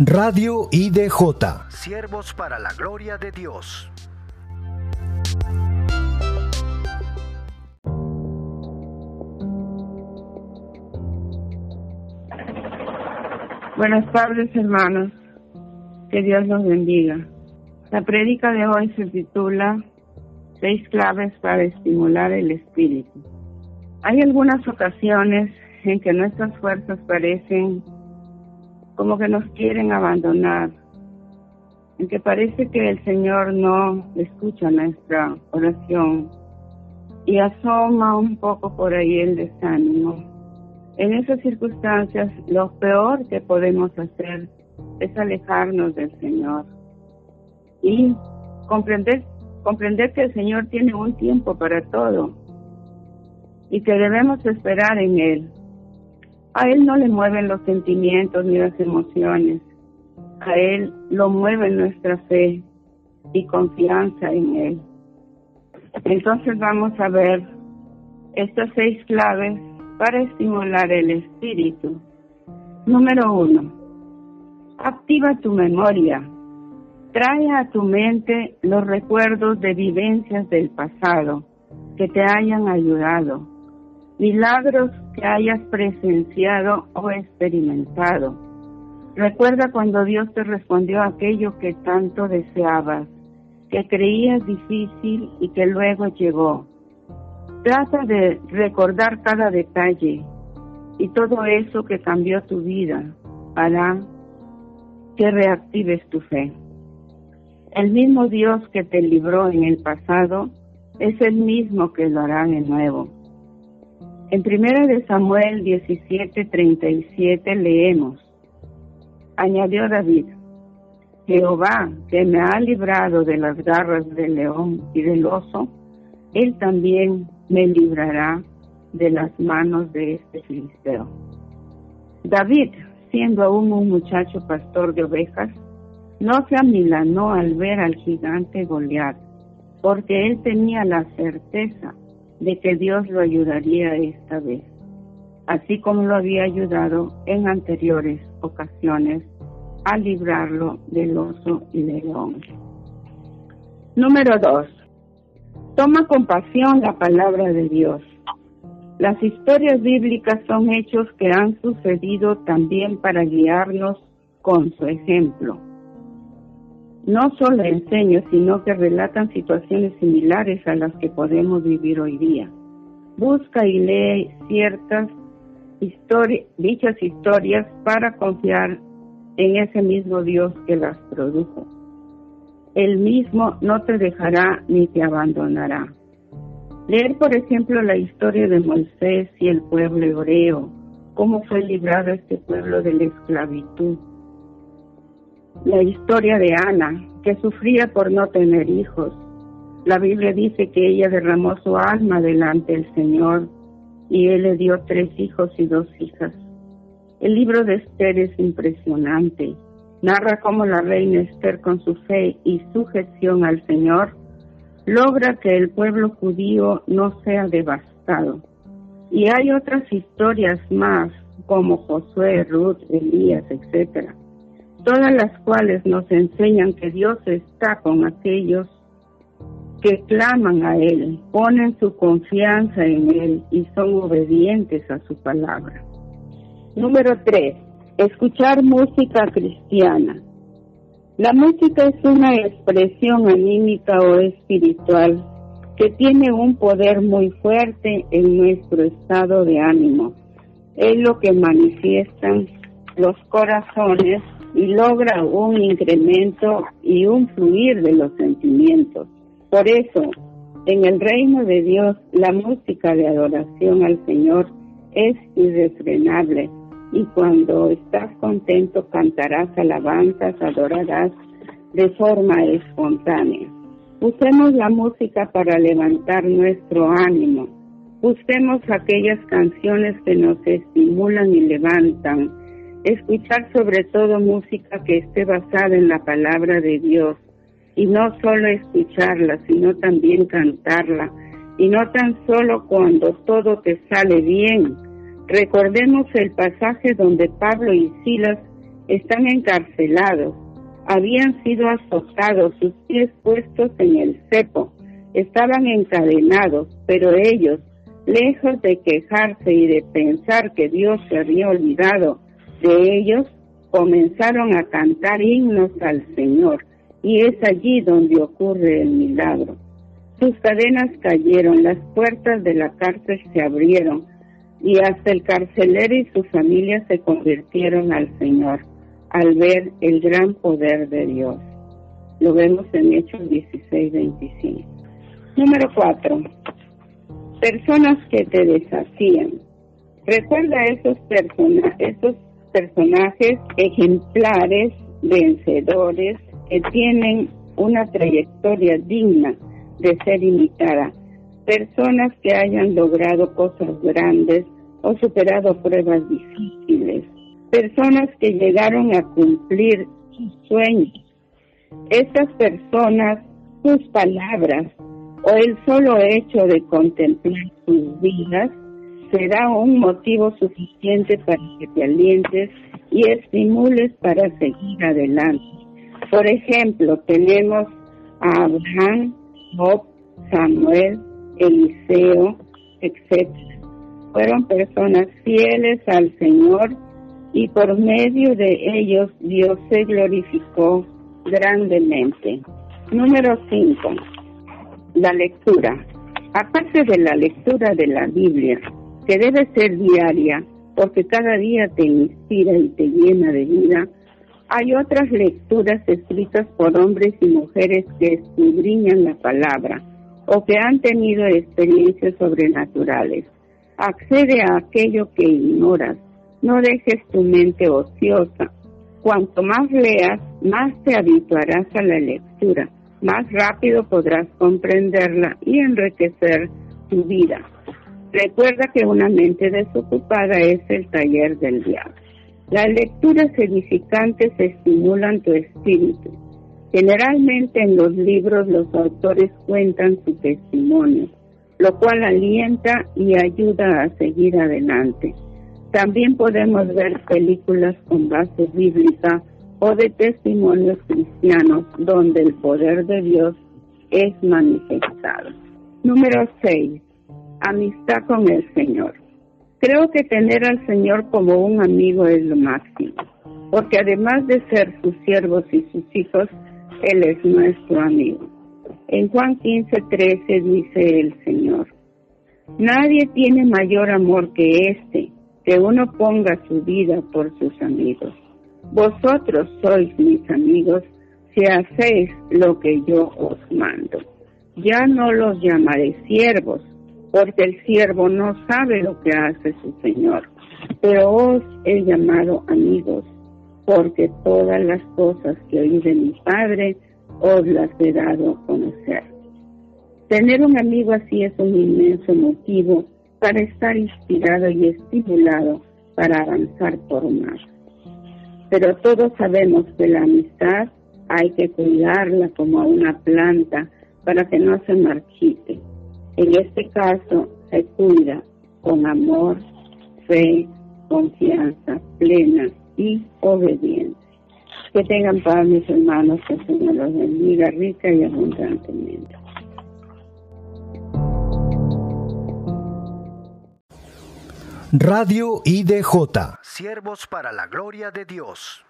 Radio IDJ. Siervos para la gloria de Dios. Buenas tardes, hermanos. Que Dios los bendiga. La prédica de hoy se titula Seis claves para estimular el espíritu. Hay algunas ocasiones en que nuestras fuerzas parecen como que nos quieren abandonar, en que parece que el Señor no escucha nuestra oración y asoma un poco por ahí el desánimo. En esas circunstancias, lo peor que podemos hacer es alejarnos del Señor y comprender, comprender que el Señor tiene un tiempo para todo y que debemos esperar en Él. A Él no le mueven los sentimientos ni las emociones. A Él lo mueve nuestra fe y confianza en Él. Entonces vamos a ver estas seis claves para estimular el espíritu. Número uno, activa tu memoria. Trae a tu mente los recuerdos de vivencias del pasado que te hayan ayudado milagros que hayas presenciado o experimentado. Recuerda cuando Dios te respondió aquello que tanto deseabas, que creías difícil y que luego llegó. Trata de recordar cada detalle y todo eso que cambió tu vida hará que reactives tu fe. El mismo Dios que te libró en el pasado es el mismo que lo hará de nuevo. En primera de Samuel 17:37 leemos, añadió David, Jehová que me ha librado de las garras del león y del oso, él también me librará de las manos de este filisteo. David, siendo aún un muchacho pastor de ovejas, no se amilanó al ver al gigante Goliat, porque él tenía la certeza de que Dios lo ayudaría esta vez, así como lo había ayudado en anteriores ocasiones a librarlo del oso y del león. Número dos, toma con pasión la palabra de Dios. Las historias bíblicas son hechos que han sucedido también para guiarnos con su ejemplo no solo enseño, sino que relatan situaciones similares a las que podemos vivir hoy día. Busca y lee ciertas dichas historias para confiar en ese mismo Dios que las produjo. Él mismo no te dejará ni te abandonará. Leer, por ejemplo, la historia de Moisés y el pueblo hebreo, cómo fue librado este pueblo de la esclavitud la historia de Ana, que sufría por no tener hijos. La Biblia dice que ella derramó su alma delante del Señor y Él le dio tres hijos y dos hijas. El libro de Esther es impresionante. Narra cómo la reina Esther con su fe y sujeción al Señor logra que el pueblo judío no sea devastado. Y hay otras historias más como Josué, Ruth, Elías, etcétera todas las cuales nos enseñan que Dios está con aquellos que claman a Él, ponen su confianza en Él y son obedientes a su palabra. Número tres, escuchar música cristiana. La música es una expresión anímica o espiritual que tiene un poder muy fuerte en nuestro estado de ánimo. Es lo que manifiestan los corazones y logra un incremento y un fluir de los sentimientos. Por eso, en el reino de Dios, la música de adoración al Señor es irrefrenable y cuando estás contento cantarás alabanzas, adorarás de forma espontánea. Usemos la música para levantar nuestro ánimo. Busquemos aquellas canciones que nos estimulan y levantan escuchar sobre todo música que esté basada en la palabra de Dios. Y no solo escucharla, sino también cantarla. Y no tan solo cuando todo te sale bien. Recordemos el pasaje donde Pablo y Silas están encarcelados, habían sido azotados, sus pies puestos en el cepo, estaban encadenados, pero ellos, lejos de quejarse y de pensar que Dios se había olvidado de ellos, comenzaron a cantar himnos al Señor, y es allí donde ocurre el milagro. Sus cadenas cayeron, las puertas de la cárcel se abrieron, y hasta el carcelero y su familia se convirtieron al Señor al ver el gran poder de Dios. Lo vemos en Hechos 16, 25. Número 4. Personas que te desafían. Recuerda esos, persona esos personajes ejemplares, vencedores, que tienen una trayectoria digna de ser imitada. Personas que hayan logrado cosas grandes o superado pruebas difíciles. Personas que llegaron a cumplir sus sueños. Estas personas, sus palabras o el solo hecho de contemplar sus vidas será un motivo suficiente para que te alientes y estimules para seguir adelante. Por ejemplo, tenemos a Abraham, Job, Samuel, Eliseo, etc. Fueron personas fieles al Señor y por medio de ellos Dios se glorificó grandemente. Número 5. La lectura. Aparte de la lectura de la Biblia, que debe ser diaria, porque cada día te inspira y te llena de vida, hay otras lecturas escritas por hombres y mujeres que escudriñan la palabra o que han tenido experiencias sobrenaturales. Accede a aquello que ignoras. No dejes tu mente ociosa. Cuanto más leas, más te habituarás a la lectura. Más rápido podrás comprenderla y enriquecer tu vida. Recuerda que una mente desocupada es el taller del diablo. Las lecturas edificantes estimulan tu espíritu. Generalmente en los libros los autores cuentan su testimonio, lo cual alienta y ayuda a seguir adelante. También podemos ver películas con base bíblica o de testimonios cristianos donde el poder de Dios es manifestado. Número 6 amistad con el Señor. Creo que tener al Señor como un amigo es lo máximo, porque además de ser sus siervos y sus hijos, Él es nuestro amigo. En Juan 15, 13 dice el Señor, Nadie tiene mayor amor que este, que uno ponga su vida por sus amigos. Vosotros sois mis amigos si hacéis lo que yo os mando. Ya no los llamaré siervos, porque el siervo no sabe lo que hace su Señor. Pero os he llamado amigos, porque todas las cosas que oí de mi Padre os las he dado a conocer. Tener un amigo así es un inmenso motivo para estar inspirado y estimulado para avanzar por más. Pero todos sabemos que la amistad hay que cuidarla como a una planta para que no se marchite en este caso, se cuida con amor, fe, confianza plena y obediencia. Que tengan paz, mis hermanos, que el Señor los bendiga rica y abundantemente. Radio IDJ. Siervos para la gloria de Dios.